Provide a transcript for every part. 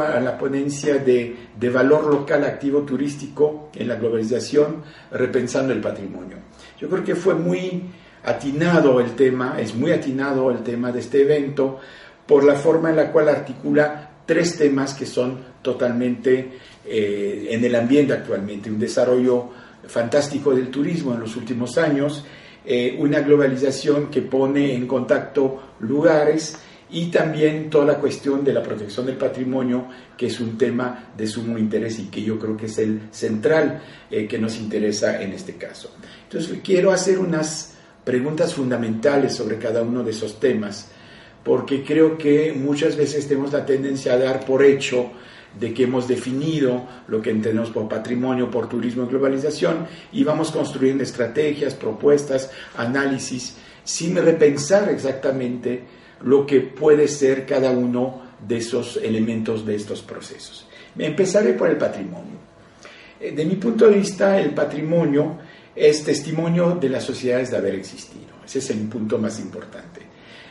a la ponencia de, de, valor local activo turístico en la globalización, repensando el patrimonio. Yo creo que fue muy atinado el tema, es muy atinado el tema de este evento por la forma en la cual articula tres temas que son totalmente eh, en el ambiente actualmente. Un desarrollo fantástico del turismo en los últimos años, eh, una globalización que pone en contacto lugares, y también toda la cuestión de la protección del patrimonio, que es un tema de sumo interés y que yo creo que es el central eh, que nos interesa en este caso. Entonces, quiero hacer unas preguntas fundamentales sobre cada uno de esos temas, porque creo que muchas veces tenemos la tendencia a dar por hecho de que hemos definido lo que entendemos por patrimonio, por turismo y globalización, y vamos construyendo estrategias, propuestas, análisis, sin repensar exactamente lo que puede ser cada uno de esos elementos de estos procesos. Empezaré por el patrimonio. Eh, de mi punto de vista, el patrimonio es testimonio de las sociedades de haber existido. Ese es el punto más importante.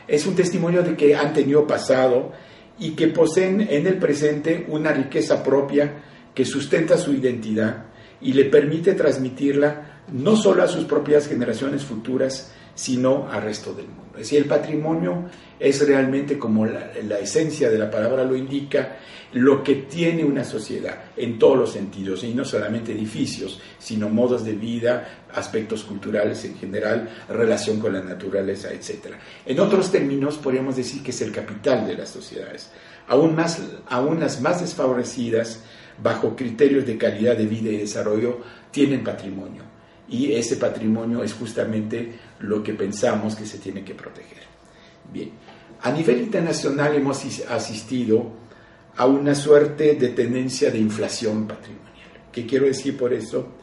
Es un testimonio de que han tenido pasado y que poseen en el presente una riqueza propia que sustenta su identidad y le permite transmitirla no solo a sus propias generaciones futuras, sino al resto del mundo. Es decir, el patrimonio es realmente como la, esencia de la palabra lo indica, lo que tiene una sociedad en todos los sentidos, y no solamente edificios, sino modos de vida, aspectos culturales en general, relación con la naturaleza, etc. En otros términos, podríamos decir que es el capital de las sociedades. Aún, más, aún las más desfavorecidas, bajo criterios de calidad de vida y desarrollo, tienen patrimonio y ese patrimonio es justamente lo que pensamos que se tiene que proteger. Bien, a nivel internacional hemos asistido a una suerte de tendencia de inflación patrimonial. ¿Qué quiero decir por eso?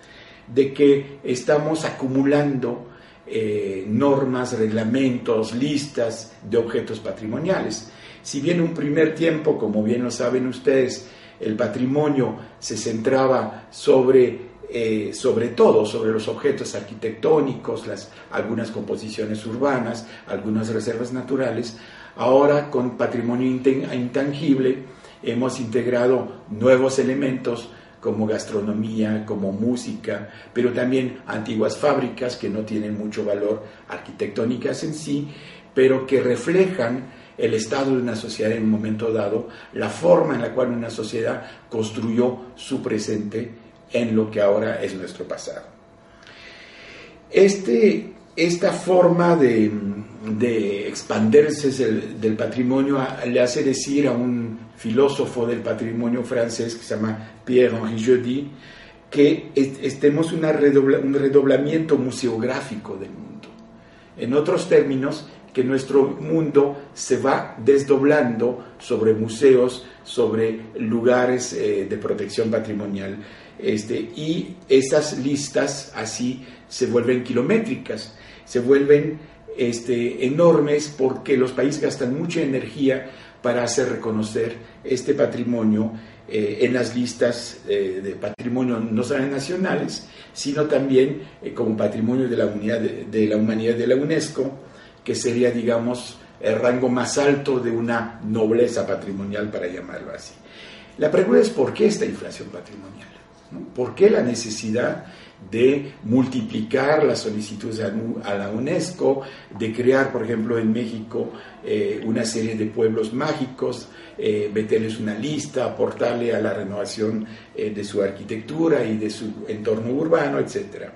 De que estamos acumulando eh, normas, reglamentos, listas de objetos patrimoniales. Si bien un primer tiempo, como bien lo saben ustedes, el patrimonio se centraba sobre eh, sobre todo sobre los objetos arquitectónicos, las, algunas composiciones urbanas, algunas reservas naturales. Ahora con patrimonio intangible hemos integrado nuevos elementos como gastronomía, como música, pero también antiguas fábricas que no tienen mucho valor arquitectónicas en sí, pero que reflejan el estado de una sociedad en un momento dado, la forma en la cual una sociedad construyó su presente en lo que ahora es nuestro pasado. Este, esta forma de, expandirse del, patrimonio le hace decir a un filósofo del patrimonio francés que se llama Pierre-Henri Jody que estemos una un redoblamiento museográfico del mundo. En otros términos, que nuestro mundo se va desdoblando sobre museos, sobre lugares eh, de protección patrimonial. Este, y esas listas así se vuelven kilométricas, se vuelven este, enormes porque los países gastan mucha energía para hacer reconocer este patrimonio eh, en las listas eh, de patrimonio no solo nacionales, sino también como patrimonio de la, unidad de la humanidad de la UNESCO que sería, digamos, el rango más alto de una nobleza patrimonial, para llamarlo así. La pregunta es por qué esta inflación patrimonial, ¿por qué la necesidad de multiplicar las solicitudes a la UNESCO, de crear, por ejemplo, en México eh, una serie de pueblos mágicos, eh, meterles una lista, aportarle a la renovación eh, de su arquitectura y de su entorno urbano, etcétera.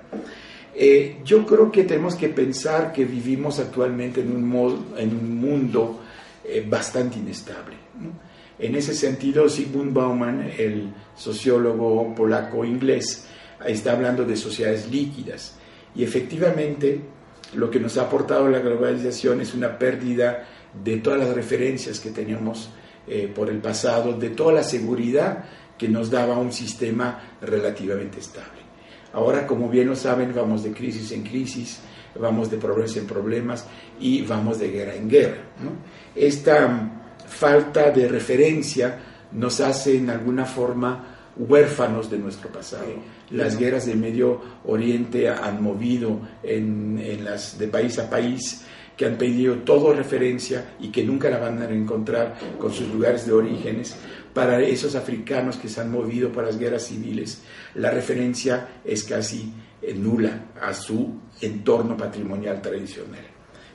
Yo creo que tenemos que pensar que vivimos actualmente en un, mundo bastante inestable. En ese sentido, Sigmund Bauman, el sociólogo polaco-inglés, está hablando de sociedades líquidas. Y efectivamente, lo que nos ha aportado la globalización es una pérdida de todas las referencias que teníamos eh, por el pasado, de toda la seguridad que nos daba un sistema relativamente estable. Ahora, como bien lo saben, vamos de crisis en crisis, vamos de problemas en problemas y vamos de guerra en guerra. Esta falta de referencia nos hace en alguna forma huérfanos de nuestro pasado. Las guerras del Medio Oriente han movido en, las, de país a país que han pedido todo referencia y que nunca la van a encontrar con sus lugares de orígenes. Para esos africanos que se han movido para las guerras civiles, la referencia es casi eh, nula a su entorno patrimonial tradicional.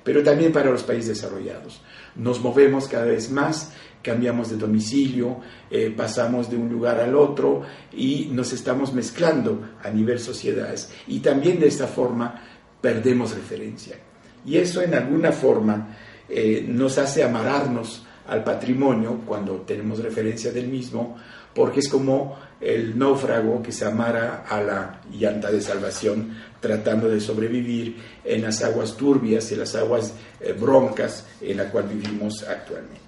Pero también para los países desarrollados. Nos movemos cada vez más cambiamos de domicilio, eh, pasamos de un lugar al otro y nos estamos mezclando a nivel sociedades. Y también de esta forma perdemos referencia. Y eso en alguna forma eh, nos hace amararnos al patrimonio cuando tenemos referencia del mismo, porque es como el náufrago que se amara a la llanta de salvación tratando de sobrevivir en las aguas turbias y las aguas eh, broncas en las cuales vivimos actualmente.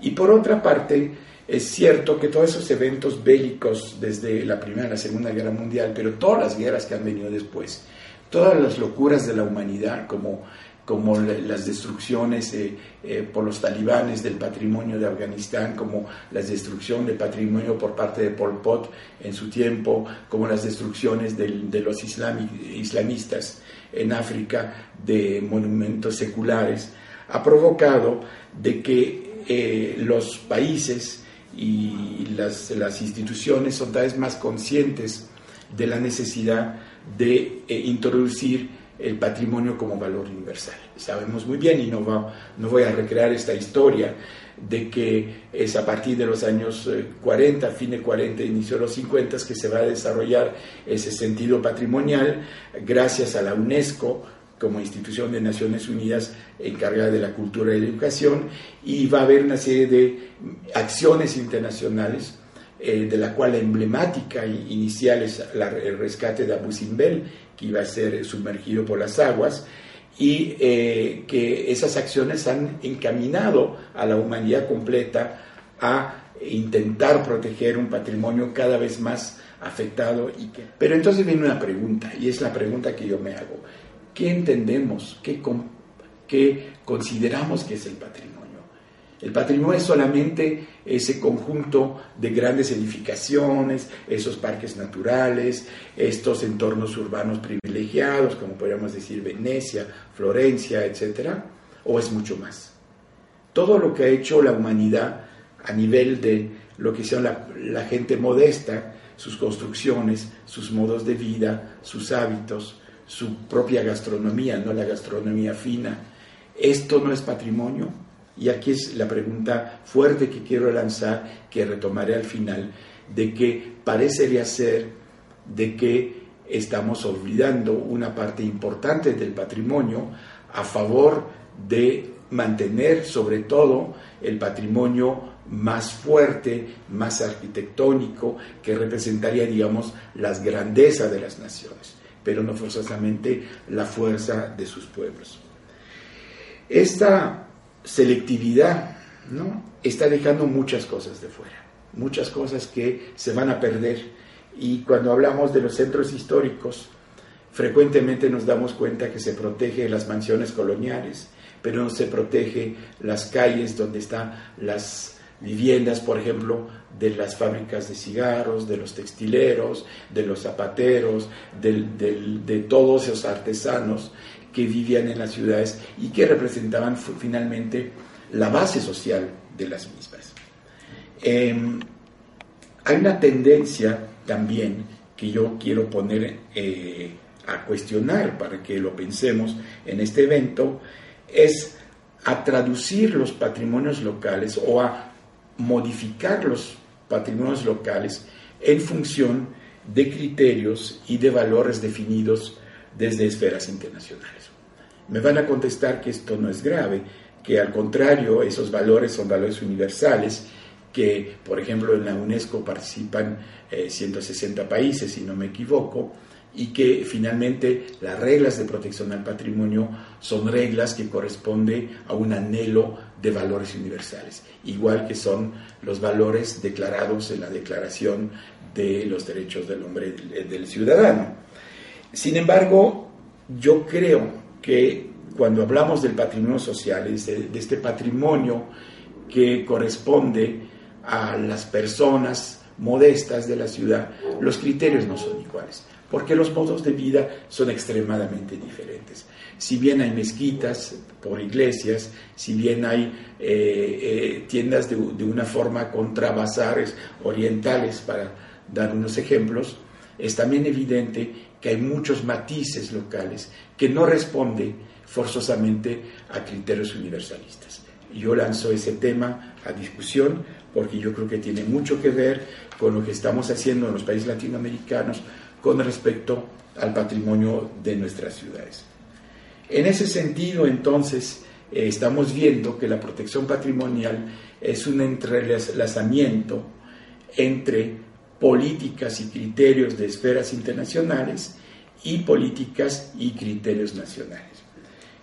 Y por otra parte, es cierto que todos esos eventos bélicos desde la Primera y la Segunda Guerra Mundial, pero todas las guerras que han venido después, todas las locuras de la humanidad, como, como las destrucciones eh, eh, por los talibanes del patrimonio de Afganistán, como la destrucción del patrimonio por parte de Pol Pot en su tiempo, como las destrucciones de los islamistas en África de monumentos seculares, ha provocado de que eh, los países y las, las, instituciones son cada vez más conscientes de la necesidad de introducir el patrimonio como valor universal. Sabemos muy bien, y no, va, no voy a recrear esta historia, de que es a partir de los años 40, fin de 40, inicio de los 50, que se va a desarrollar ese sentido patrimonial gracias a la UNESCO, como institución de Naciones Unidas encargada de la cultura y la educación, y va a haber una serie de acciones internacionales, eh, de la cual la emblemática inicial es el rescate de Abu Simbel, iba a ser sumergido por las aguas, y eh, que esas acciones han encaminado a la humanidad completa a intentar proteger un patrimonio cada vez más afectado. Y que... Pero entonces viene una pregunta, y es la pregunta que yo me hago. ¿Qué entendemos? ¿Qué, consideramos que es el patrimonio? El patrimonio es solamente ese conjunto de grandes edificaciones, esos parques naturales, estos entornos urbanos privilegiados, como podríamos decir Venecia, Florencia, etc. ¿O es mucho más? Todo lo que ha hecho la humanidad a nivel de lo que sea la, la gente modesta, sus construcciones, sus modos de vida, sus hábitos, su propia gastronomía, no la gastronomía fina. ¿Esto no es patrimonio? Y aquí es la pregunta fuerte que quiero lanzar, que retomaré al final, de que parecería ser de que estamos olvidando una parte importante del patrimonio a favor de mantener sobre todo el patrimonio más fuerte, más arquitectónico, que representaría, digamos, las grandezas de las naciones pero no forzosamente la fuerza de sus pueblos. Esta selectividad ¿no? está dejando muchas cosas de fuera, muchas cosas que se van a perder. Y cuando hablamos de los centros históricos, frecuentemente nos damos cuenta que se protege las mansiones coloniales, pero no se protege las calles donde están las viviendas, por ejemplo, de las fábricas de cigarros, de los textileros, de los zapateros, de, todos esos artesanos que vivían en las ciudades y que representaban finalmente la base social de las mismas. Em, hay una tendencia también que yo quiero poner eh, a cuestionar para que lo pensemos en este evento, es a traducir los patrimonios locales o a modificar los patrimonios locales en función de criterios y de valores definidos desde esferas internacionales. Me van a contestar que esto no es grave, que al contrario esos valores son valores universales que, por ejemplo, en la UNESCO participan 160 países, si no me equivoco, y que finalmente las reglas de protección al patrimonio son reglas que corresponden a un anhelo de valores universales, igual que son los valores declarados en la Declaración de los Derechos del Hombre y del Ciudadano. Sin embargo, yo creo que cuando hablamos del patrimonio social, de este patrimonio que corresponde a las personas modestas de la ciudad, los criterios no son iguales porque los modos de vida son extremadamente diferentes. Si bien hay mezquitas por iglesias, si bien hay eh, eh, tiendas de, una forma contra bazares orientales, para dar unos ejemplos, es también evidente que hay muchos matices locales que no responden forzosamente a criterios universalistas. Yo lanzo ese tema a discusión porque yo creo que tiene mucho que ver con lo que estamos haciendo en los países latinoamericanos con respecto al patrimonio de nuestras ciudades. En ese sentido, entonces, eh, estamos viendo que la protección patrimonial es un entrelazamiento entre políticas y criterios de esferas internacionales y políticas y criterios nacionales.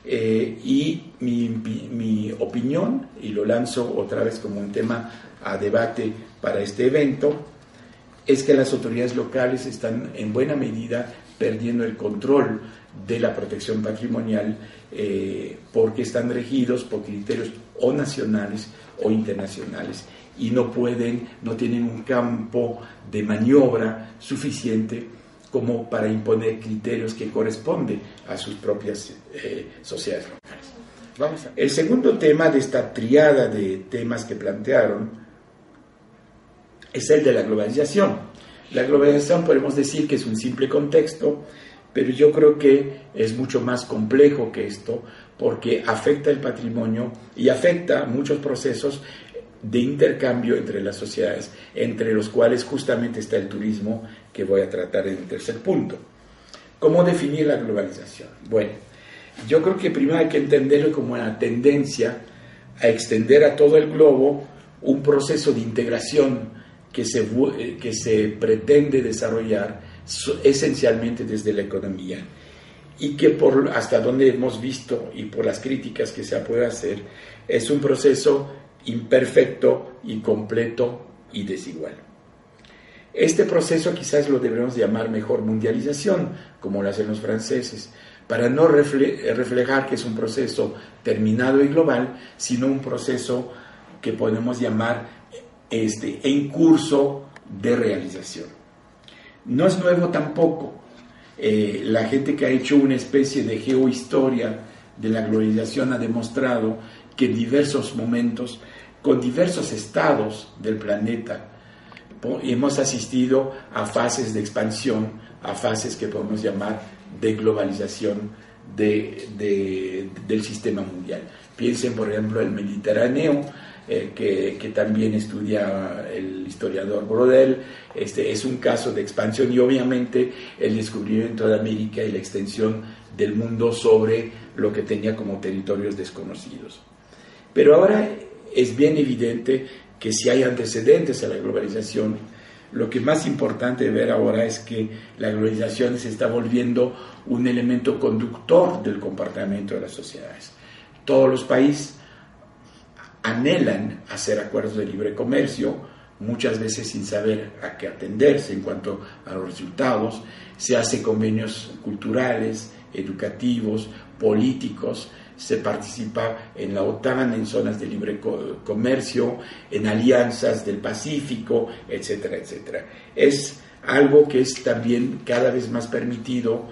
Eh, y mi, opinión, y lo lanzo otra vez como un tema a debate para este evento, es que las autoridades locales están en buena medida perdiendo el control de la protección patrimonial eh, porque están regidos por criterios o nacionales o internacionales y no pueden, no tienen un campo de maniobra suficiente como para imponer criterios que corresponden a sus propias eh, sociedades locales. Vamos El segundo tema de esta triada de temas que plantearon es el de la globalización. La globalización podemos decir que es un simple contexto, pero yo creo que es mucho más complejo que esto porque afecta el patrimonio y afecta muchos procesos de intercambio entre las sociedades, entre los cuales justamente está el turismo que voy a tratar en el tercer punto. ¿Cómo definir la globalización? Bueno, yo creo que primero hay que entenderlo como una tendencia a extender a todo el globo un proceso de integración que se, eh, que se pretende desarrollar esencialmente desde la economía y que por hasta donde hemos visto y por las críticas que se puede hacer es un proceso imperfecto y completo y desigual. Este proceso quizás lo debemos llamar mejor mundialización, como lo hacen los franceses, para no reflejar que es un proceso terminado y global, sino un proceso que podemos llamar este, en curso de realización. No es nuevo tampoco. Eh, la gente que ha hecho una especie de geohistoria de la globalización ha demostrado que en diversos momentos, con diversos estados del planeta, hemos asistido a fases de expansión, a fases que podemos llamar de globalización del sistema mundial. Piensen, por ejemplo, el Mediterráneo, eh, que, también estudia el historiador Brodel. Este, es un caso de expansión y obviamente el descubrimiento de América y la extensión del mundo sobre lo que tenía como territorios desconocidos. Pero ahora es bien evidente que si hay antecedentes a la globalización, lo que más importante ver ahora es que la globalización se está volviendo un elemento conductor del comportamiento de las sociedades. Todos los países anhelan hacer acuerdos de libre comercio, muchas veces sin saber a qué atenderse en cuanto a los resultados, se hace convenios culturales, educativos, políticos, se participa en la OTAN, en zonas de libre comercio, en alianzas del Pacífico, etcétera, etcétera. Es algo que es también cada vez más permitido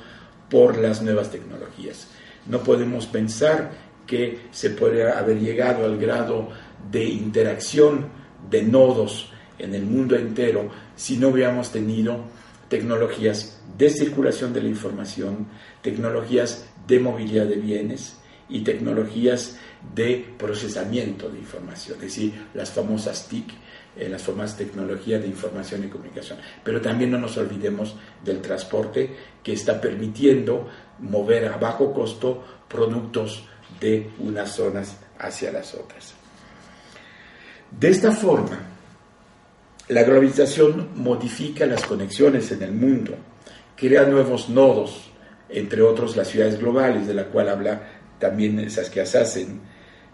por las nuevas tecnologías. No podemos pensar que se puede haber llegado al grado de interacción de nodos en el mundo entero si no hubiéramos tenido tecnologías de circulación de la información, tecnologías de movilidad de bienes y tecnologías de procesamiento de información, es decir, las famosas TIC, eh, las famosas tecnologías de información y comunicación. Pero también no nos olvidemos del transporte que está permitiendo mover a bajo costo productos de unas zonas hacia las otras. De esta forma, La globalización modifica las conexiones en el mundo, crea nuevos nodos, entre otros las ciudades globales, de la cual habla también Saskia Sassen,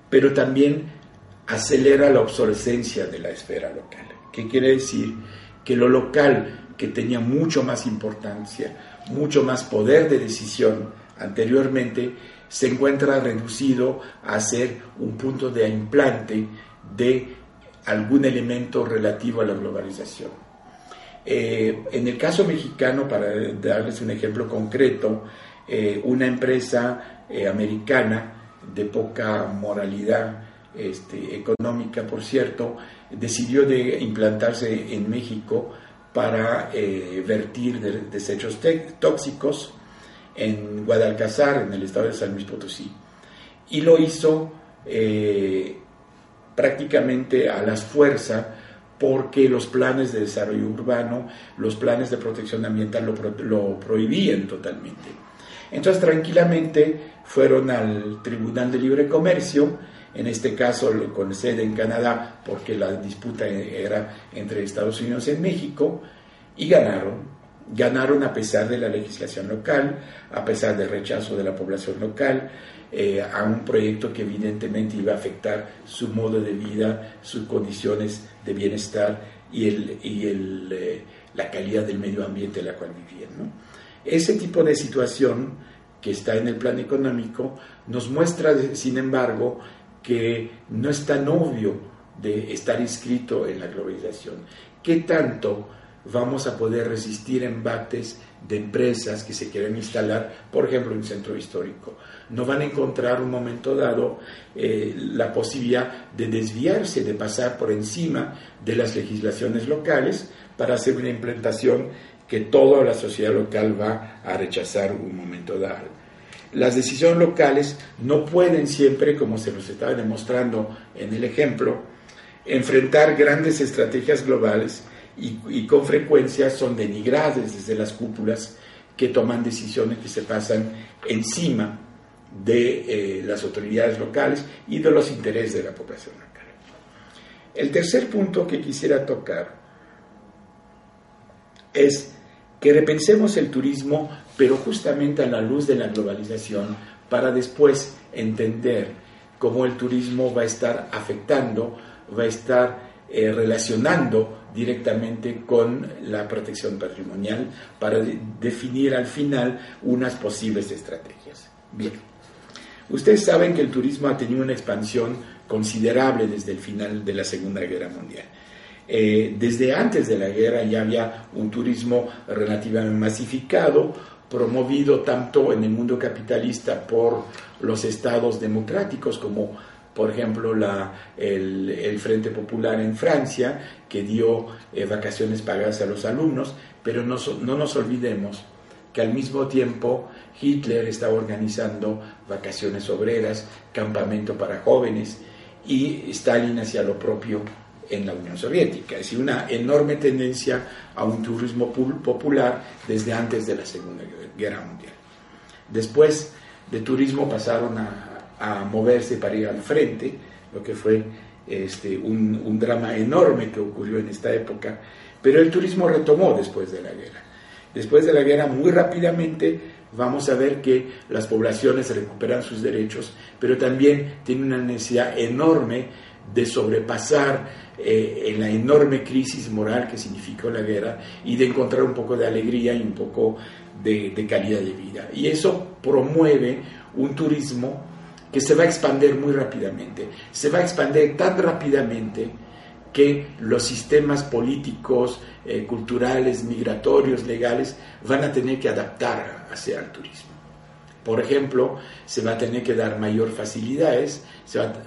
pero también acelera la obsolescencia de la esfera local. ¿Qué quiere decir? Que lo local, que tenía mucho más importancia, mucho más poder de decisión anteriormente, se encuentra reducido a ser un punto de implante de algún elemento relativo a la globalización. Eh, en el caso mexicano, para darles un ejemplo concreto, eh, una empresa eh, americana de poca moralidad este, económica, por cierto, decidió de implantarse en México para vertir desechos tóxicos en Guadalcazar, en el estado de San Luis Potosí. Y lo hizo prácticamente a las fuerzas porque los planes de desarrollo urbano, los planes de protección ambiental lo, prohibían totalmente. Entonces tranquilamente fueron al Tribunal de Libre Comercio, en este caso con sede en Canadá, porque la disputa era entre Estados Unidos y México, y ganaron. Ganaron a pesar de la legislación local, a pesar del rechazo de la población local, eh, a un proyecto que evidentemente iba a afectar su modo de vida, sus condiciones de bienestar y, el, y el, eh, la calidad del medio ambiente en la cual vivían. Ese tipo de situación que está en el plan económico nos muestra, sin embargo, que no es tan obvio de estar inscrito en la globalización. ¿Qué tanto vamos a poder resistir embates de empresas que se quieren instalar, por ejemplo, en un centro histórico. No van a encontrar un momento dado eh, la posibilidad de desviarse, de pasar por encima de las legislaciones locales para hacer una implementación que toda la sociedad local va a rechazar un momento dado. Las decisiones locales no pueden siempre, como se nos estaba demostrando en el ejemplo, enfrentar grandes estrategias globales y, con frecuencia son denigradas desde las cúpulas que toman decisiones que se pasan encima de eh, las autoridades locales y de los intereses de la población local. El tercer punto que quisiera tocar es que repensemos el turismo, pero justamente a la luz de la globalización, para después entender cómo el turismo va a estar afectando, va a estar eh, relacionando directamente con la protección patrimonial para definir al final unas posibles estrategias. Bien, ustedes saben que el turismo ha tenido una expansión considerable desde el final de la Segunda Guerra Mundial. Eh, desde antes de la guerra ya había un turismo relativamente masificado, promovido tanto en el mundo capitalista por los estados democráticos como por ejemplo, el, Frente Popular en Francia, que dio eh, vacaciones pagadas a los alumnos, pero no, no nos olvidemos que al mismo tiempo Hitler estaba organizando vacaciones obreras, campamento para jóvenes, y Stalin hacía lo propio en la Unión Soviética. Es decir, una enorme tendencia a un turismo popular desde antes de la Segunda Guerra Mundial. Después de turismo pasaron a, a moverse para ir al frente, lo que fue este, un, drama enorme que ocurrió en esta época, pero el turismo retomó después de la guerra. Después de la guerra, muy rápidamente, vamos a ver que las poblaciones recuperan sus derechos, pero también tienen una necesidad enorme de sobrepasar eh, la enorme crisis moral que significó la guerra y de encontrar un poco de alegría y un poco de calidad de vida. Y eso promueve un turismo que se va a expandir muy rápidamente. Se va a expandir tan rápidamente que los sistemas políticos, eh, culturales, migratorios, legales, van a tener que adaptar hacia el turismo. Por ejemplo, se va a tener que dar mayor facilidades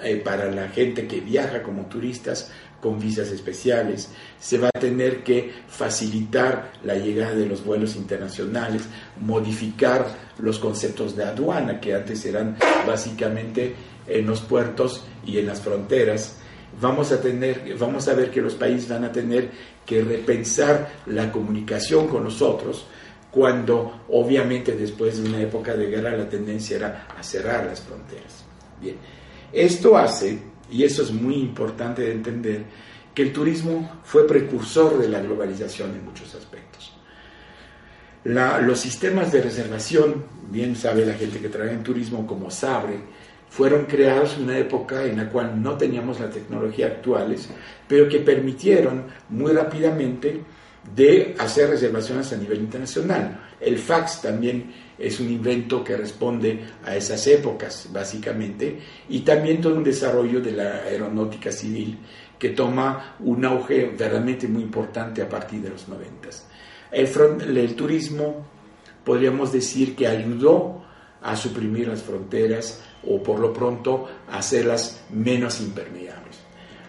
eh, para la gente que viaja como turistas con visas especiales, se va a tener que facilitar la llegada de los vuelos internacionales, modificar los conceptos de aduana que antes eran básicamente en los puertos y en las fronteras. Vamos a tener, vamos a ver que los países van a tener que repensar la comunicación con nosotros, cuando obviamente después de una época de guerra la tendencia era a cerrar las fronteras. Bien, esto hace y eso es muy importante de entender, que el turismo fue precursor de la globalización en muchos aspectos. los sistemas de reservación, bien sabe la gente que trabaja en turismo como Sabre, fueron creados en una época en la cual no teníamos la tecnología actuales, pero que permitieron muy rápidamente de hacer reservaciones a nivel internacional. El fax también es un invento que responde a esas épocas, básicamente, y también todo un desarrollo de la aeronáutica civil que toma un auge verdaderamente muy importante a partir de los noventas. El, el turismo, podríamos decir que ayudó a suprimir las fronteras o por lo pronto hacerlas menos impermeables,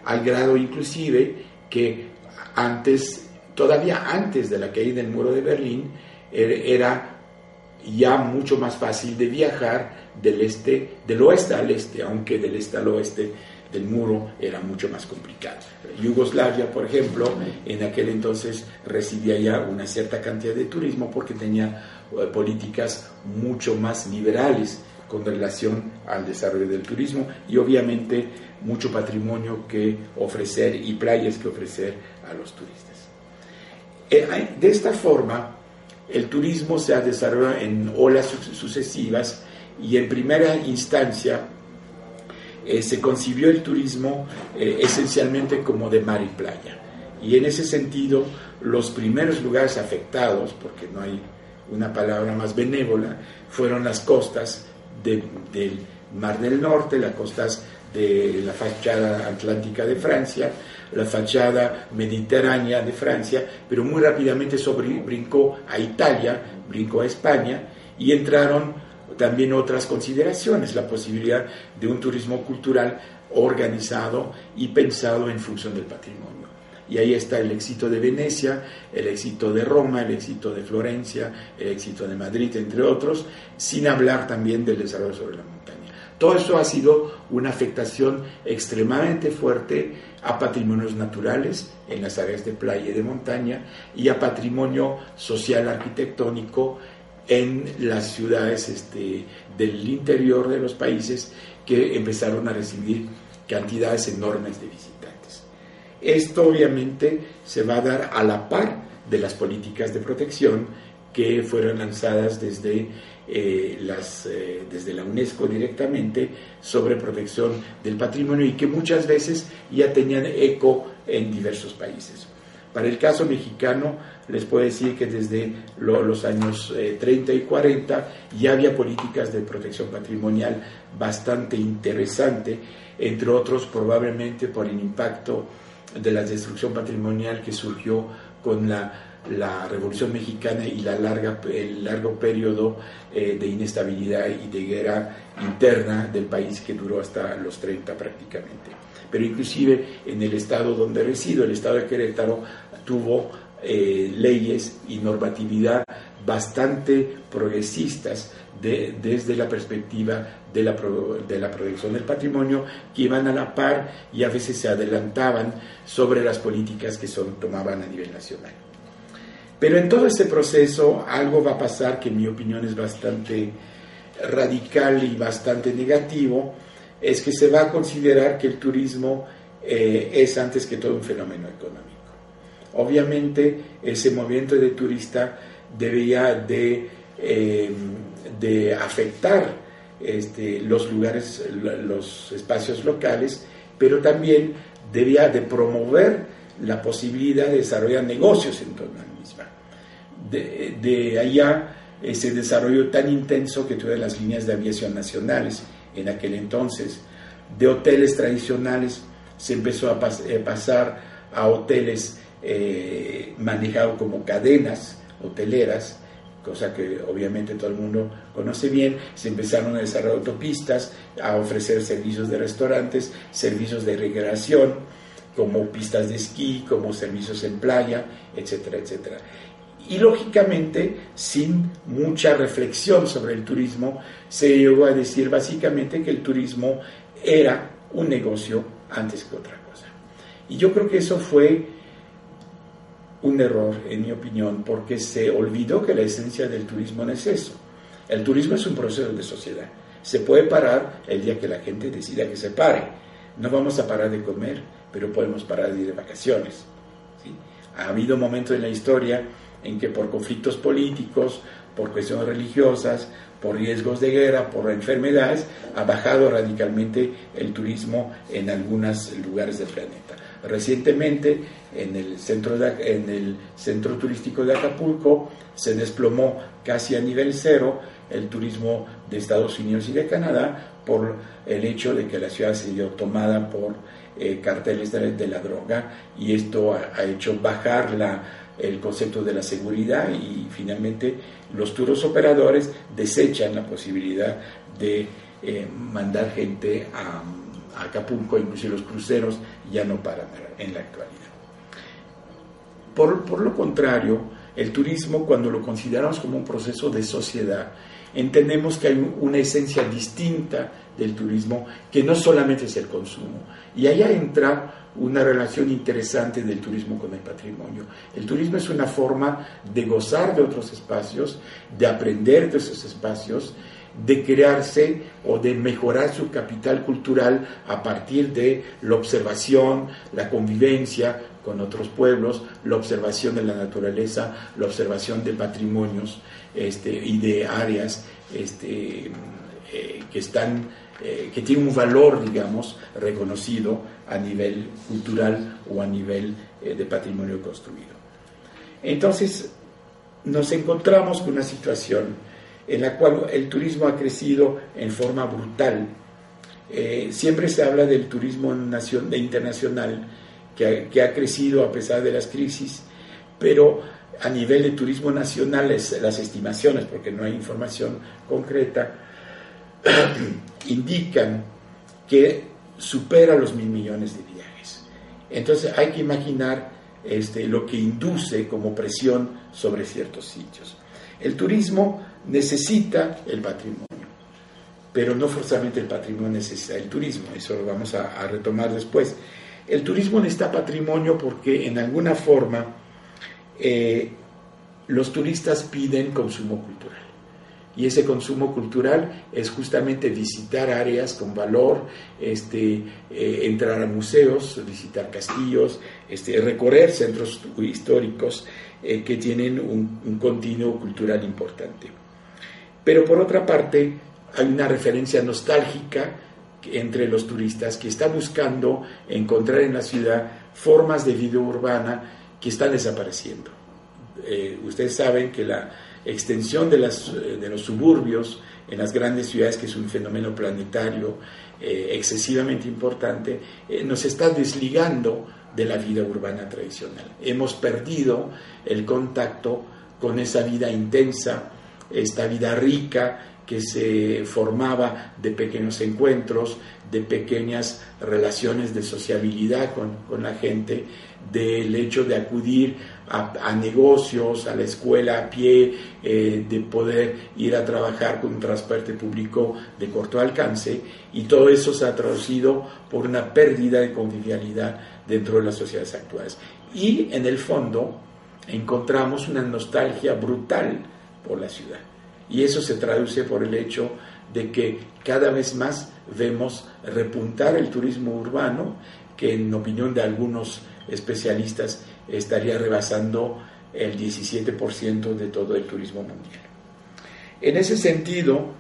al grado inclusive que antes todavía antes de la caída del muro de Berlín, er, era ya mucho más fácil de viajar del este, del oeste al este, aunque del este al oeste del muro era mucho más complicado. Yugoslavia, por ejemplo, en aquel entonces recibía ya una cierta cantidad de turismo porque tenía eh, políticas mucho más liberales con relación al desarrollo del turismo y obviamente mucho patrimonio que ofrecer y playas que ofrecer a los turistas. Eh, de esta forma, el turismo se ha desarrollado en olas sucesivas y en primera instancia eh, se concibió el turismo eh, esencialmente como de mar y playa. Y en ese sentido, los primeros lugares afectados, porque no hay una palabra más benévola, fueron las costas del Mar del Norte, las costas de la fachada atlántica de Francia, la fachada mediterránea de Francia, pero muy rápidamente sobre, brincó a Italia, brincó a España y entraron también otras consideraciones, la posibilidad de un turismo cultural organizado y pensado en función del patrimonio. Y ahí está el éxito de Venecia, el éxito de Roma, el éxito de Florencia, el éxito de Madrid, entre otros, sin hablar también del desarrollo sobre la montaña. Todo eso ha sido una afectación extremadamente fuerte a patrimonios naturales en las áreas de playa y de montaña y a patrimonio social arquitectónico en las ciudades este, del interior de los países que empezaron a recibir cantidades enormes de visitantes. Esto obviamente se va a dar a la par de las políticas de protección que fueron lanzadas desde eh, las, eh, desde la UNESCO directamente sobre protección del patrimonio y que muchas veces ya tenían eco en diversos países. Para el caso mexicano, les puedo decir que desde los años 30 eh, y 40 ya había políticas de protección patrimonial bastante interesante, entre otros probablemente por el impacto de la destrucción patrimonial que surgió con la la Revolución Mexicana y la larga, el largo periodo eh, de inestabilidad y de guerra interna del país que duró hasta los 30 prácticamente. Pero inclusive en el estado donde resido, el estado de Querétaro, tuvo eh, leyes y normatividad bastante progresistas desde la perspectiva de la, de la protección del patrimonio que iban a la par y a veces se adelantaban sobre las políticas que son, tomaban a nivel nacional. Pero en todo ese proceso algo va a pasar que en mi opinión es bastante radical y bastante negativo, es que se va a considerar que el turismo eh, es antes que todo un fenómeno económico. Obviamente ese movimiento de turista debía de, eh, de afectar este, los lugares, los espacios locales, pero también debía de promover la posibilidad de desarrollar negocios en torno a misma. De, allá ese desarrollo tan intenso que tuve las líneas de aviación nacionales en aquel entonces. De hoteles tradicionales se empezó a eh, pasar a hoteles eh, manejados como cadenas hoteleras, cosa que obviamente todo el mundo conoce bien, se empezaron a desarrollar autopistas, a ofrecer servicios de restaurantes, servicios de recreación, como pistas de esquí, como servicios en playa, etcétera, etcétera. Y lógicamente, sin mucha reflexión sobre el turismo, se llegó a decir básicamente que el turismo era un negocio antes que otra cosa. Y yo creo que eso fue un error, en mi opinión, porque se olvidó que la esencia del turismo no es eso. El turismo es un proceso de sociedad. Se puede parar el día que la gente decida que se pare. No vamos a parar de comer, pero podemos parar de ir de vacaciones. Ha habido momentos en la historia en que por conflictos políticos, por cuestiones religiosas, por riesgos de guerra, por enfermedades, ha bajado radicalmente el turismo en algunos lugares del planeta. Recientemente, en el centro, en el centro turístico de Acapulco, se desplomó casi a nivel cero el turismo de Estados Unidos y de Canadá por el hecho de que la ciudad se dio tomada por eh, carteles de, la droga y esto ha, hecho bajar la, el concepto de la seguridad y finalmente los turos operadores desechan la posibilidad de eh, mandar gente a, Acapulco, incluso los cruceros ya no paran en la actualidad. Por, por lo contrario, el turismo, cuando lo consideramos como un proceso de sociedad, entendemos que hay una esencia distinta del turismo que no solamente es el consumo. Y allá entra una relación interesante del turismo con el patrimonio. El turismo es una forma de gozar de otros espacios, de aprender de esos espacios, de crearse o de mejorar su capital cultural a partir de la observación, la convivencia con otros pueblos, la observación de la naturaleza, la observación de patrimonios este, y de áreas este, eh, que están eh, que tienen un valor, digamos, reconocido a nivel cultural o a nivel eh, de patrimonio construido. Entonces, nos encontramos con una situación en la cual el turismo ha crecido en forma brutal. siempre se habla del turismo internacional que ha, crecido a pesar de las crisis, pero a nivel de turismo nacional, las estimaciones, porque no hay información concreta, indican que supera los mil millones de viajes. Entonces hay que imaginar este, lo que induce como presión sobre ciertos sitios. El turismo necesita el patrimonio, pero no forzosamente el patrimonio necesita el turismo, eso lo vamos a retomar después. El turismo necesita patrimonio porque en alguna forma eh, los turistas piden consumo cultural. Y ese consumo cultural es justamente visitar áreas con valor, este, eh, entrar a museos, visitar castillos, este, recorrer centros históricos eh, que tienen un, continuo cultural importante. Pero por otra parte, hay una referencia nostálgica entre los turistas que está buscando encontrar en la ciudad formas de vida urbana que están desapareciendo. Eh, ustedes saben que la extensión de, las, eh, los suburbios en las grandes ciudades, que es un fenómeno planetario eh, excesivamente importante, nos está desligando de la vida urbana tradicional. Hemos perdido el contacto con esa vida intensa, esta vida rica que se formaba de pequeños encuentros, de pequeñas relaciones de sociabilidad con, la gente, del hecho de acudir a, negocios, a la escuela a pie, eh, de poder ir a trabajar con un transporte público de corto alcance, y todo eso se ha traducido por una pérdida de convivialidad dentro de las sociedades actuales. Y en el fondo encontramos una nostalgia brutal por la ciudad. Y eso se traduce por el hecho de que cada vez más vemos repuntar el turismo urbano, que en opinión de algunos especialistas estaría rebasando el 17% de todo el turismo mundial. En ese sentido,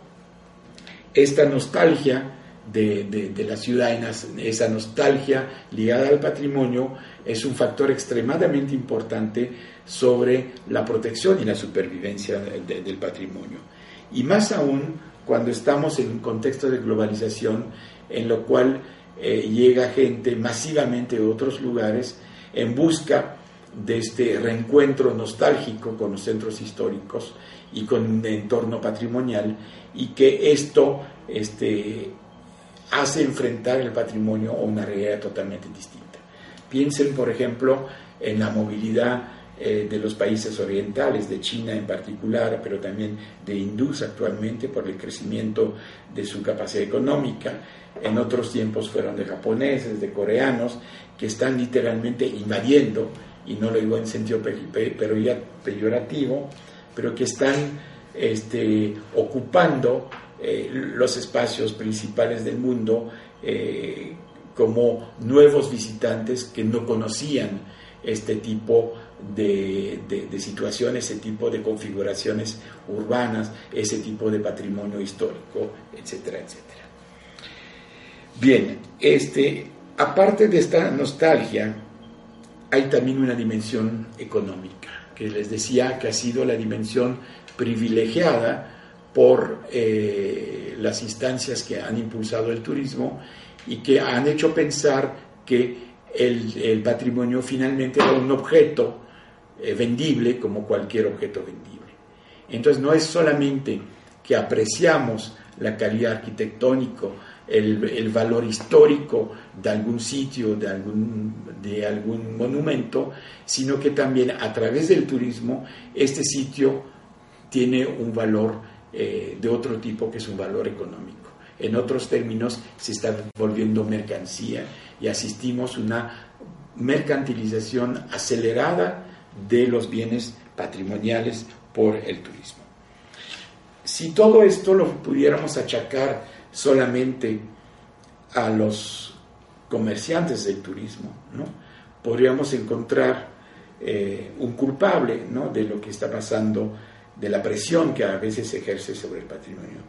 esta nostalgia de, la ciudad, esa nostalgia ligada al patrimonio, es un factor extremadamente importante sobre la protección y la supervivencia del patrimonio. Y más aún cuando estamos en un contexto de globalización en lo cual eh, llega gente masivamente de otros lugares en busca de este reencuentro nostálgico con los centros históricos y con un entorno patrimonial y que esto este, hace enfrentar el patrimonio a una realidad totalmente distinta. Piensen, por ejemplo, en la movilidad eh, de los países orientales, de China en particular, pero también de hindús actualmente por el crecimiento de su capacidad económica. En otros tiempos fueron de japoneses, de coreanos, que están literalmente invadiendo, y no lo digo en sentido peyorativo, pero que están este, ocupando eh, los espacios principales del mundo eh, como nuevos visitantes que no conocían este tipo de, situaciones, ese tipo de configuraciones urbanas, ese tipo de patrimonio histórico, etcétera, etcétera. Bien, este, aparte de esta nostalgia, hay también una dimensión económica, que les decía que ha sido la dimensión privilegiada por eh, las instancias que han impulsado el turismo y que han hecho pensar que el, patrimonio finalmente era un objeto eh, vendible como cualquier objeto vendible. Entonces no es solamente que apreciamos la calidad arquitectónica, el, valor histórico de algún sitio, de algún, de algún monumento, sino que también a través del turismo este sitio tiene un valor eh, de otro tipo que es un valor económico. En otros términos, se está volviendo mercancía y asistimos a una mercantilización acelerada de los bienes patrimoniales por el turismo. Si todo esto lo pudiéramos achacar solamente a los comerciantes del turismo, ¿no? podríamos encontrar eh, un culpable ¿no? de lo que está pasando, de la presión que a veces se ejerce sobre el patrimonio.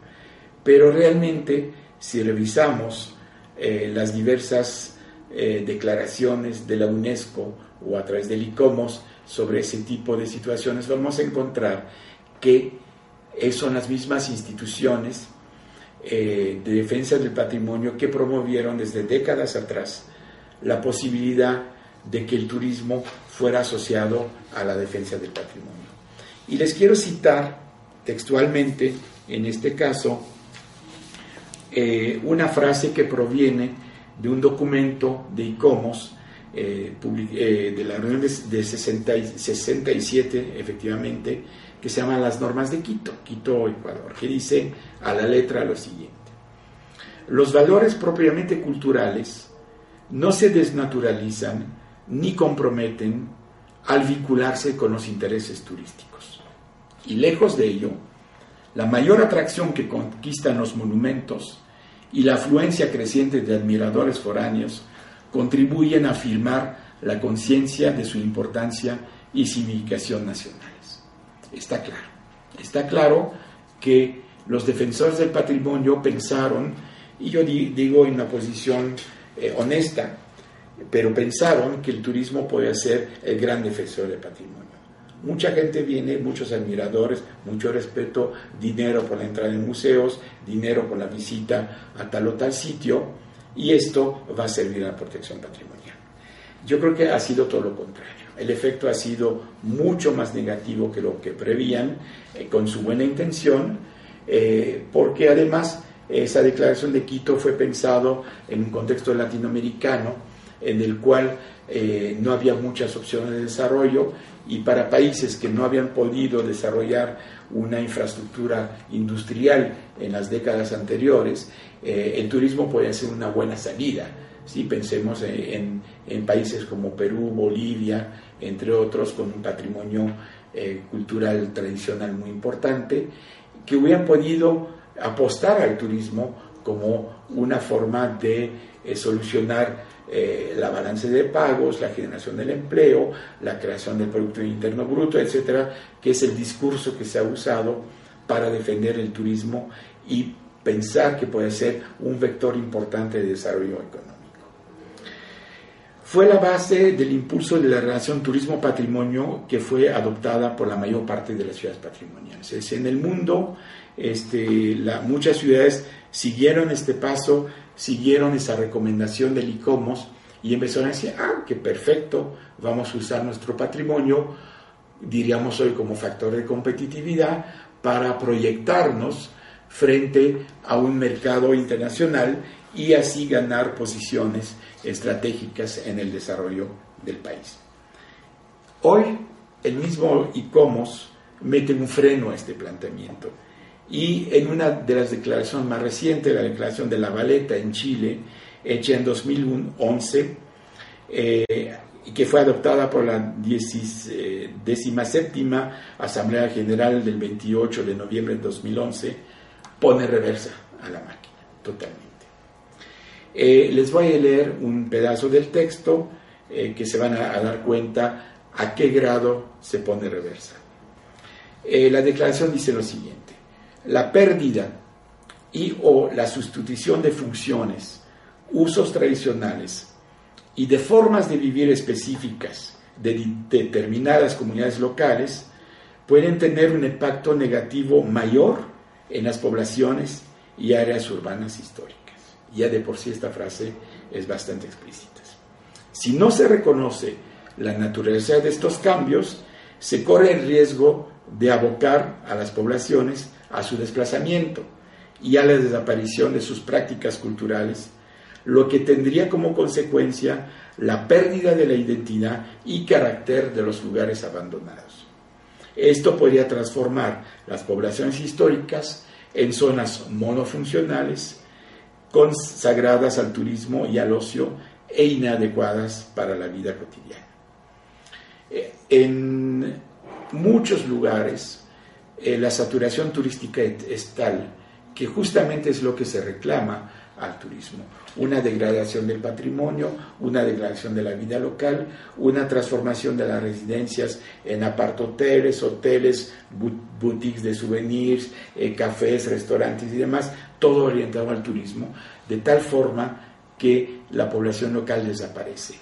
Pero realmente, si revisamos eh, las diversas eh, declaraciones de la UNESCO o a través del ICOMOS sobre ese tipo de situaciones, vamos a encontrar que son las mismas instituciones eh, de defensa del patrimonio que promovieron desde décadas atrás la posibilidad de que el turismo fuera asociado a la defensa del patrimonio. Y les quiero citar textualmente, en este caso, eh, una frase que proviene de un documento de ICOMOS eh, de la reunión de, 67, efectivamente, que se llama Las Normas de Quito, Quito, Ecuador, que dice a la letra lo siguiente. Los valores propiamente culturales no se desnaturalizan ni comprometen al vincularse con los intereses turísticos. Y lejos de ello, la mayor atracción que conquistan los monumentos y la afluencia creciente de admiradores foráneos contribuyen a afirmar la conciencia de su importancia y significación nacional. Está claro. Está claro que los defensores del patrimonio pensaron, y yo digo en una posición eh, honesta, pero pensaron que el turismo podía ser el gran defensor del patrimonio. Mucha gente viene, muchos admiradores, mucho respeto, dinero por la entrada en museos, dinero por la visita a tal o tal sitio, y esto va a servir a la protección patrimonial. Yo creo que ha sido todo lo contrario el efecto ha sido mucho más negativo que lo que prevían eh, con su buena intención, eh, porque además esa declaración de Quito fue pensado en un contexto latinoamericano en el cual eh, no había muchas opciones de desarrollo y para países que no habían podido desarrollar una infraestructura industrial en las décadas anteriores, el turismo podía ser una buena salida. Si pensemos en, países como Perú, Bolivia, entre otros, con un patrimonio eh, cultural tradicional muy importante, que hubieran podido apostar al turismo como una forma de eh, solucionar eh, la balance de pagos, la generación del empleo, la creación del Producto Interno Bruto, etcétera, que es el discurso que se ha usado para defender el turismo y pensar que puede ser un vector importante de desarrollo económico fue la base del impulso de la relación turismo-patrimonio que fue adoptada por la mayor parte de las ciudades patrimoniales. Es en el mundo, este, muchas ciudades siguieron este paso, siguieron esa recomendación del ICOMOS y empezaron a decir, ah, qué perfecto, vamos a usar nuestro patrimonio, diríamos hoy como factor de competitividad, para proyectarnos frente a un mercado internacional y así ganar posiciones estratégicas en el desarrollo del país. Hoy el mismo ICOMOS mete un freno a este planteamiento y en una de las declaraciones más recientes, la declaración de La Valeta en Chile, hecha en 2011, eh, que fue adoptada por la 17 eh, Asamblea General del 28 de noviembre de 2011, pone reversa a la máquina, totalmente. Eh, les voy a leer un pedazo del texto eh, que se van a, dar cuenta a qué grado se pone reversa. La declaración dice lo siguiente, la pérdida y o la sustitución de funciones, usos tradicionales y de formas de vivir específicas de determinadas comunidades locales pueden tener un impacto negativo mayor en las poblaciones y áreas urbanas históricas. Ya de por sí esta frase es bastante explícita. Si no se reconoce la naturaleza de estos cambios, se corre el riesgo de abocar a las poblaciones a su desplazamiento y a la desaparición de sus prácticas culturales, lo que tendría como consecuencia la pérdida de la identidad y carácter de los lugares abandonados. Esto podría transformar las poblaciones históricas en zonas monofuncionales, consagradas al turismo y al ocio e inadecuadas para la vida cotidiana. Eh, en muchos lugares eh, la saturación turística es tal que justamente es lo que se reclama al turismo. Una degradación del patrimonio, una degradación de la vida local, una transformación de las residencias en apartoteles, hoteles, boutiques de souvenirs, eh, cafés, restaurantes y demás, todo orientado al turismo, de tal forma que la población local desaparece.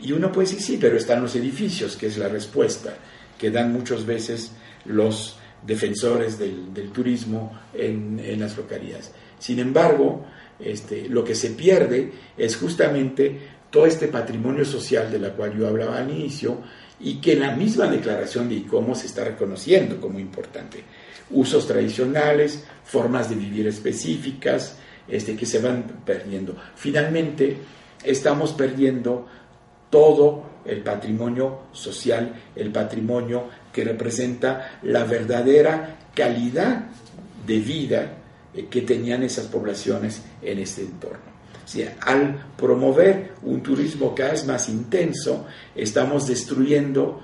Y uno puede decir, sí, pero están los edificios, que es la respuesta que dan muchas veces los defensores del, turismo en, las localidades. Sin embargo, este, lo que se pierde es justamente todo este patrimonio social de la cual yo hablaba al inicio y que la misma declaración de ICOMO se está reconociendo como importante. Usos tradicionales, formas de vivir específicas, este, que se van perdiendo. Finalmente, estamos perdiendo todo el patrimonio social, el patrimonio que representa la verdadera calidad de vida eh, que tenían esas poblaciones en este entorno. al promover un turismo cada vez más intenso, estamos destruyendo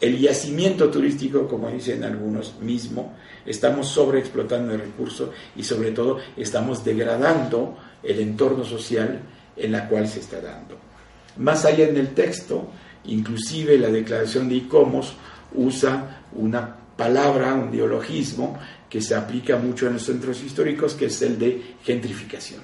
el yacimiento turístico, como dicen algunos mismo, estamos sobreexplotando el recurso y sobre todo estamos degradando el entorno social en la cual se está dando. Más allá en el texto, inclusive la declaración de ICOMOS usa una palabra, un ideologismo que se aplica mucho en los centros históricos, que es el de gentrificación.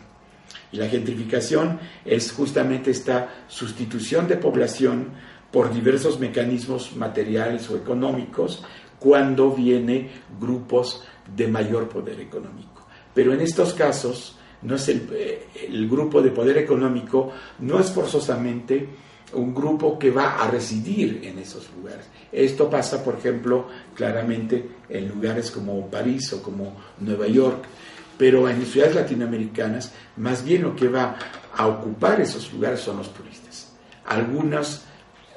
Y la gentrificación es justamente esta sustitución de población por diversos mecanismos materiales o económicos cuando viene grupos de mayor poder económico. Pero en estos casos, no es el, eh, el, grupo de poder económico no es forzosamente un grupo que va a residir en esos lugares. Esto pasa, por ejemplo, claramente en lugares como París o como Nueva York, pero en ciudades latinoamericanas, más bien lo que va a ocupar esos lugares son los turistas. Algunos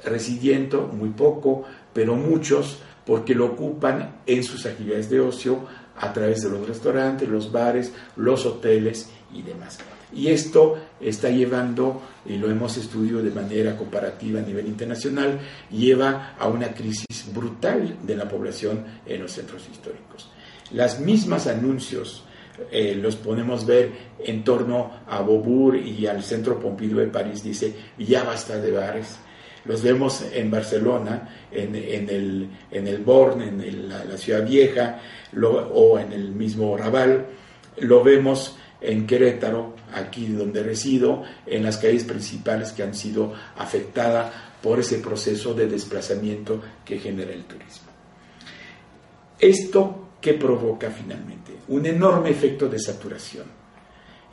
residiendo, muy poco, pero muchos, porque lo ocupan en sus actividades de ocio a través de los restaurantes, los bares, los hoteles y demás. Y esto está llevando, y lo hemos estudiado de manera comparativa a nivel internacional, lleva a una crisis brutal de la población en los centros históricos. Las mismas anuncios eh, los podemos ver en torno a Beaubourg y al centro Pompidou de París, dice, ya basta de bares, los vemos en Barcelona, en, el, en el Born, en la, ciudad vieja, o en el mismo Raval, lo vemos en Querétaro, aquí donde resido, en las calles principales que han sido afectadas por ese proceso de desplazamiento que genera el turismo. ¿Esto qué provoca finalmente? Un enorme efecto de saturación.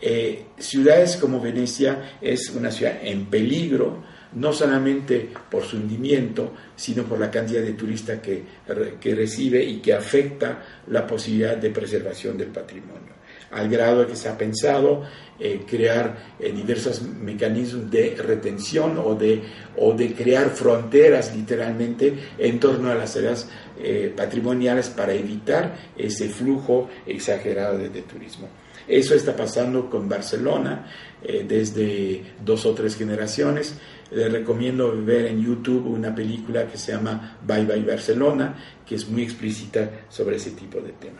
Eh, ciudades como Venecia es una ciudad en peligro, no solamente por su hundimiento, sino por la cantidad de turistas que, que recibe y que afecta la posibilidad de preservación del patrimonio al grado de que se ha pensado eh, crear eh, diversos mecanismos de retención o de, o de crear fronteras literalmente en torno a las áreas eh, patrimoniales para evitar ese flujo exagerado de turismo. Eso está pasando con Barcelona desde dos o tres generaciones les recomiendo ver en YouTube una película que se llama Bye Bye Barcelona, que es muy explícita sobre ese tipo de tema.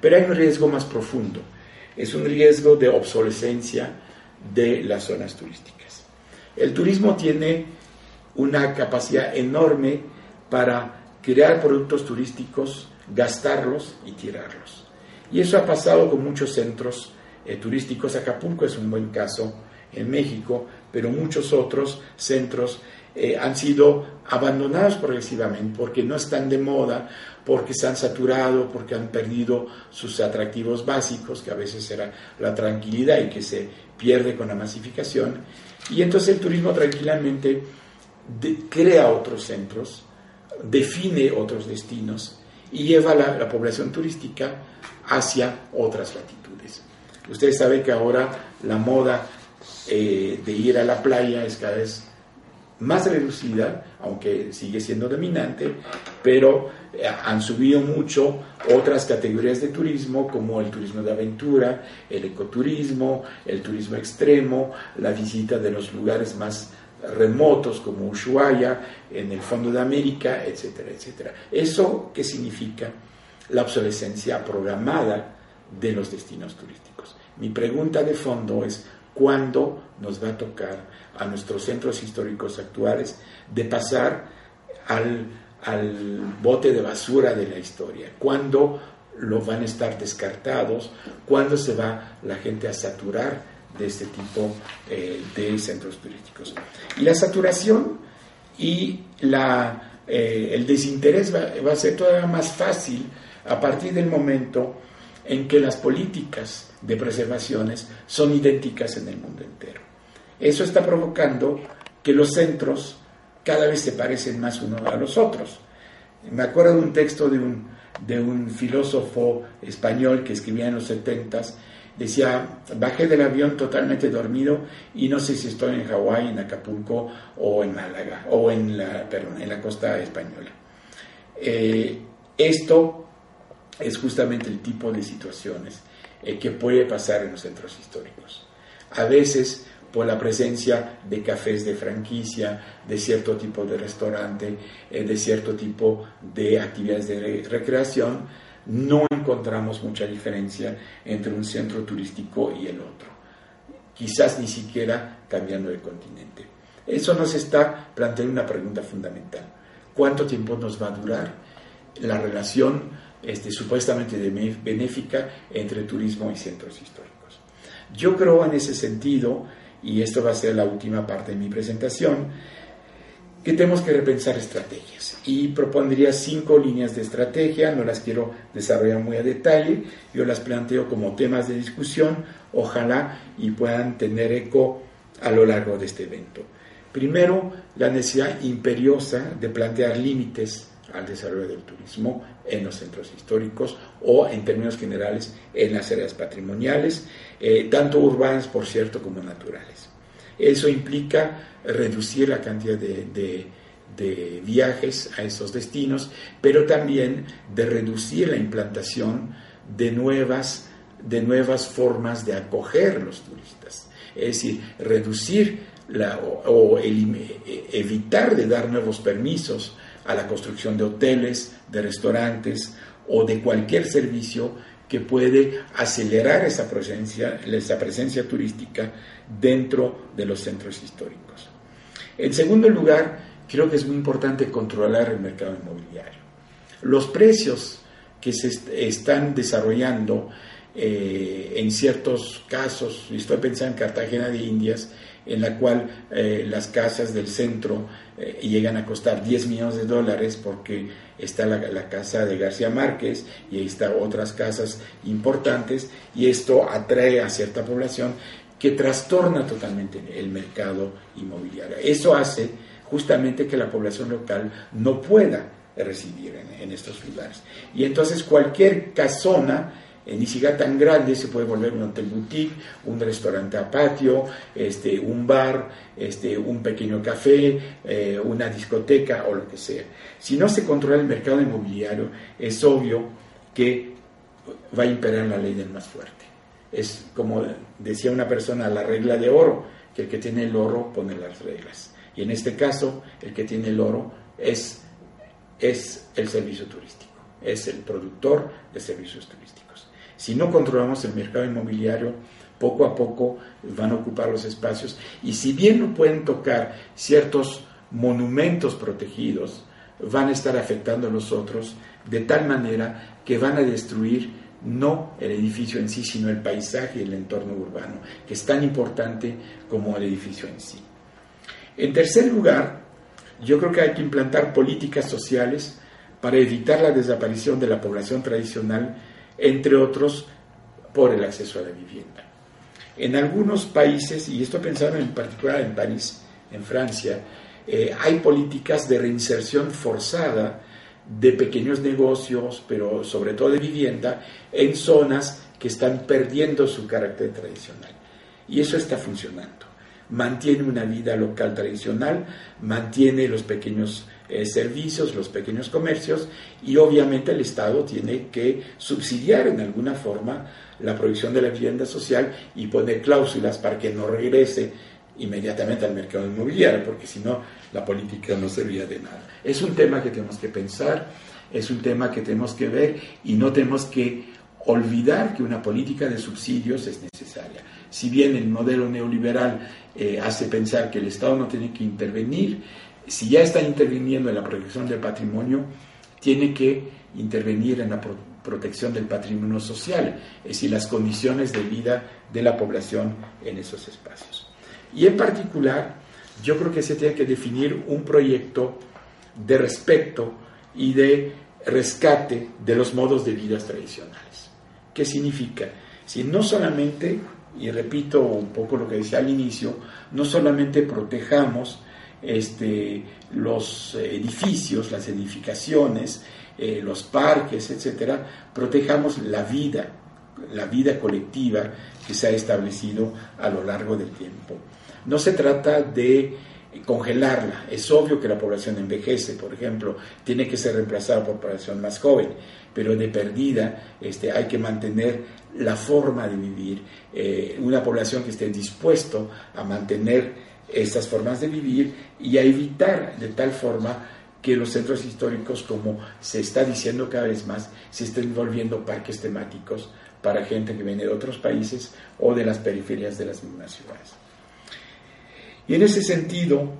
Pero hay un riesgo más profundo. Es un riesgo de obsolescencia de las zonas turísticas. El turismo tiene una capacidad enorme para crear productos turísticos, gastarlos y tirarlos. Y eso ha pasado con muchos centros eh, turísticos. Acapulco es un buen caso en México, pero muchos otros centros eh, han sido abandonados progresivamente porque no están de moda, porque se han saturado, porque han perdido sus atractivos básicos, que a veces era la tranquilidad y que se pierde con la masificación. Y entonces el turismo tranquilamente crea otros centros, define otros destinos y lleva la, la población turística hacia otras latitudes. Ustedes saben que ahora la moda eh, de ir a la playa es cada vez más reducida, aunque sigue siendo dominante, pero eh, han subido mucho otras categorías de turismo como el turismo de aventura, el ecoturismo, el turismo extremo, la visita de los lugares más remotos como Ushuaia, en el fondo de América, etcétera, etcétera. ¿Eso qué significa? La obsolescencia programada de los destinos turísticos. Mi pregunta de fondo es, ¿cuándo nos va a tocar a nuestros centros históricos actuales de pasar al, bote de basura de la historia? ¿Cuándo lo van a estar descartados? ¿Cuándo se va la gente a saturar de este tipo eh, de centros turísticos? Y la saturación y la, eh, el desinterés va, va a ser todavía más fácil a partir del momento en que las políticas de preservaciones son idénticas en el mundo entero. Eso está provocando que los centros cada vez se parecen más unos a los otros. Me acuerdo de un texto de un, de un filósofo español que escribía en los setentas, decía, bajé del avión totalmente dormido y no sé si estoy en Hawái, en Acapulco o en Málaga, o en la, en la costa española. Eh, esto es justamente el tipo de situaciones eh, que puede pasar en los centros históricos. A veces por la presencia de cafés de franquicia, de cierto tipo de restaurante, eh, de cierto tipo de actividades de recreación, no encontramos mucha diferencia entre un centro turístico y el otro. Quizás ni siquiera cambiando de continente. Eso nos está planteando una pregunta fundamental. ¿Cuánto tiempo nos va a durar la relación este, supuestamente benéfica entre turismo y centros históricos. Yo creo en ese sentido, y esto va a ser la última parte de mi presentación, que tenemos que repensar estrategias. Y propondría cinco líneas de estrategia, no las quiero desarrollar muy a detalle, yo las planteo como temas de discusión, ojalá y puedan tener eco a lo largo de este evento. Primero, la necesidad imperiosa de plantear límites al desarrollo del turismo en los centros históricos o en términos generales en las áreas patrimoniales, eh, tanto urbanas, por cierto, como naturales. Eso implica reducir la cantidad de, viajes a esos destinos, pero también de reducir la implantación de nuevas, de nuevas formas de acoger los turistas. Es decir, reducir la, o, evitar de dar nuevos permisos a la construcción de hoteles, de restaurantes o de cualquier servicio que puede acelerar esa presencia, turística dentro de los centros históricos. En segundo lugar, creo que es muy importante controlar el mercado inmobiliario. Los precios que se están desarrollando eh, en ciertos casos, estoy pensando en Cartagena de Indias, en la cual eh, las casas del centro eh, llegan a costar 10 millones de dólares porque está la, casa de García Márquez y ahí están otras casas importantes y esto atrae a cierta población que trastorna totalmente el mercado inmobiliario. Eso hace justamente que la población local no pueda residir en, en estos lugares. Y entonces cualquier casona ni siquiera tan grande se puede volver un hotel boutique, un restaurante a patio, este, un bar, este, un pequeño café, eh, una discoteca o lo que sea. Si no se controla el mercado inmobiliario, es obvio que va a imperar la ley del más fuerte. Es como decía una persona, la regla de oro, que el que tiene el oro pone las reglas. Y en este caso, el que tiene el oro es, es el servicio turístico, es el productor de servicios turísticos. Si no controlamos el mercado inmobiliario, poco a poco van a ocupar los espacios y si bien no pueden tocar ciertos monumentos protegidos, van a estar afectando a los otros de tal manera que van a destruir no el edificio en sí, sino el paisaje y el entorno urbano, que es tan importante como el edificio en sí. En tercer lugar, yo creo que hay que implantar políticas sociales para evitar la desaparición de la población tradicional, entre otros, por el acceso a la vivienda. En algunos países, y esto pensando en particular en París, en Francia, eh, hay políticas de reinserción forzada de pequeños negocios, pero sobre todo de vivienda, en zonas que están perdiendo su carácter tradicional. Y eso está funcionando. Mantiene una vida local tradicional, mantiene los pequeños eh, servicios, los pequeños comercios y obviamente el Estado tiene que subsidiar en alguna forma la producción de la vivienda social y poner cláusulas para que no regrese inmediatamente al mercado inmobiliario, porque si no, la política no servía de nada. Es un tema que tenemos que pensar, es un tema que tenemos que ver y no tenemos que olvidar que una política de subsidios es necesaria. Si bien el modelo neoliberal eh, hace pensar que el Estado no tiene que intervenir, si ya está interviniendo en la protección del patrimonio, tiene que intervenir en la protección del patrimonio social, es decir, las condiciones de vida de la población en esos espacios. Y en particular, yo creo que se tiene que definir un proyecto de respeto y de rescate de los modos de vida tradicionales. ¿Qué significa? Si no solamente, y repito un poco lo que decía al inicio, no solamente protejamos este, los edificios, las edificaciones, eh, los parques, etcétera, protejamos la vida, la vida colectiva que se ha establecido a lo largo del tiempo. No se trata de congelarla. Es obvio que la población envejece, por ejemplo, tiene que ser reemplazada por población más joven, pero de perdida este, hay que mantener la forma de vivir. Eh, una población que esté dispuesto a mantener estas formas de vivir y a evitar de tal forma que los centros históricos, como se está diciendo cada vez más, se estén volviendo parques temáticos para gente que viene de otros países o de las periferias de las mismas ciudades. Y en ese sentido,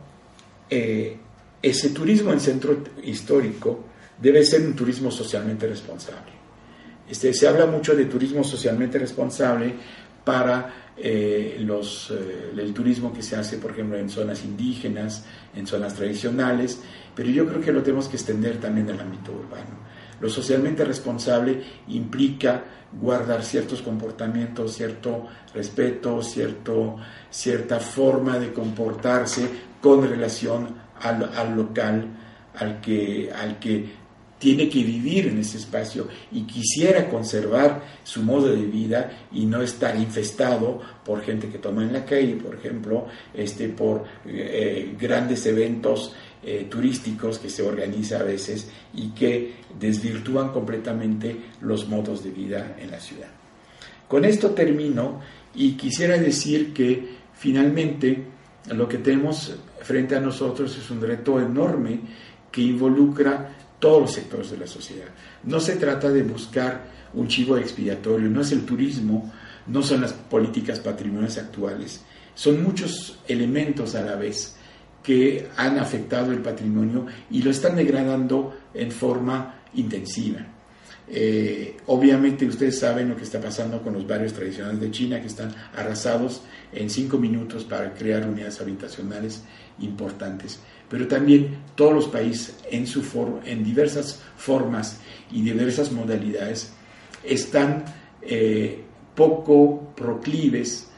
eh, ese turismo en centro histórico debe ser un turismo socialmente responsable. Este, se habla mucho de turismo socialmente responsable para eh, los, eh, el turismo que se hace, por ejemplo, en zonas indígenas, en zonas tradicionales, pero yo creo que lo tenemos que extender también al ámbito urbano. Lo socialmente responsable implica guardar ciertos comportamientos, cierto respeto, cierto, cierta forma de comportarse con relación al, al local, al que, al que tiene que vivir en ese espacio y quisiera conservar su modo de vida y no estar infestado por gente que toma en la calle, por ejemplo, este, por eh, grandes eventos eh, turísticos que se organizan a veces y que desvirtúan completamente los modos de vida en la ciudad. Con esto termino y quisiera decir que finalmente lo que tenemos frente a nosotros es un reto enorme que involucra todos los sectores de la sociedad. No se trata de buscar un chivo expiatorio, no es el turismo, no son las políticas patrimoniales actuales, son muchos elementos a la vez que han afectado el patrimonio y lo están degradando en forma intensiva. Eh, obviamente ustedes saben lo que está pasando con los barrios tradicionales de China que están arrasados en cinco minutos para crear unidades habitacionales importantes pero también todos los países en, su en diversas formas y diversas modalidades están eh, poco proclives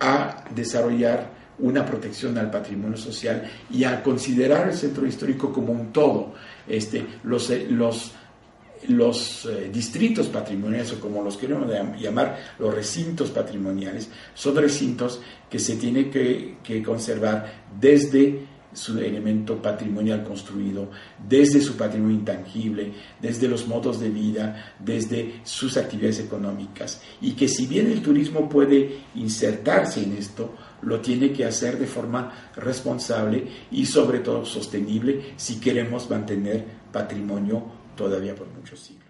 a desarrollar una protección al patrimonio social y a considerar el centro histórico como un todo. Este, los, eh, los, los eh, distritos patrimoniales, o como los queremos llamar, los recintos patrimoniales, son recintos que se tiene que, que conservar desde su elemento patrimonial construido, desde su patrimonio intangible, desde los modos de vida, desde sus actividades económicas. Y que si bien el turismo puede insertarse en esto, lo tiene que hacer de forma responsable y sobre todo sostenible si queremos mantener patrimonio todavía por muchos siglos.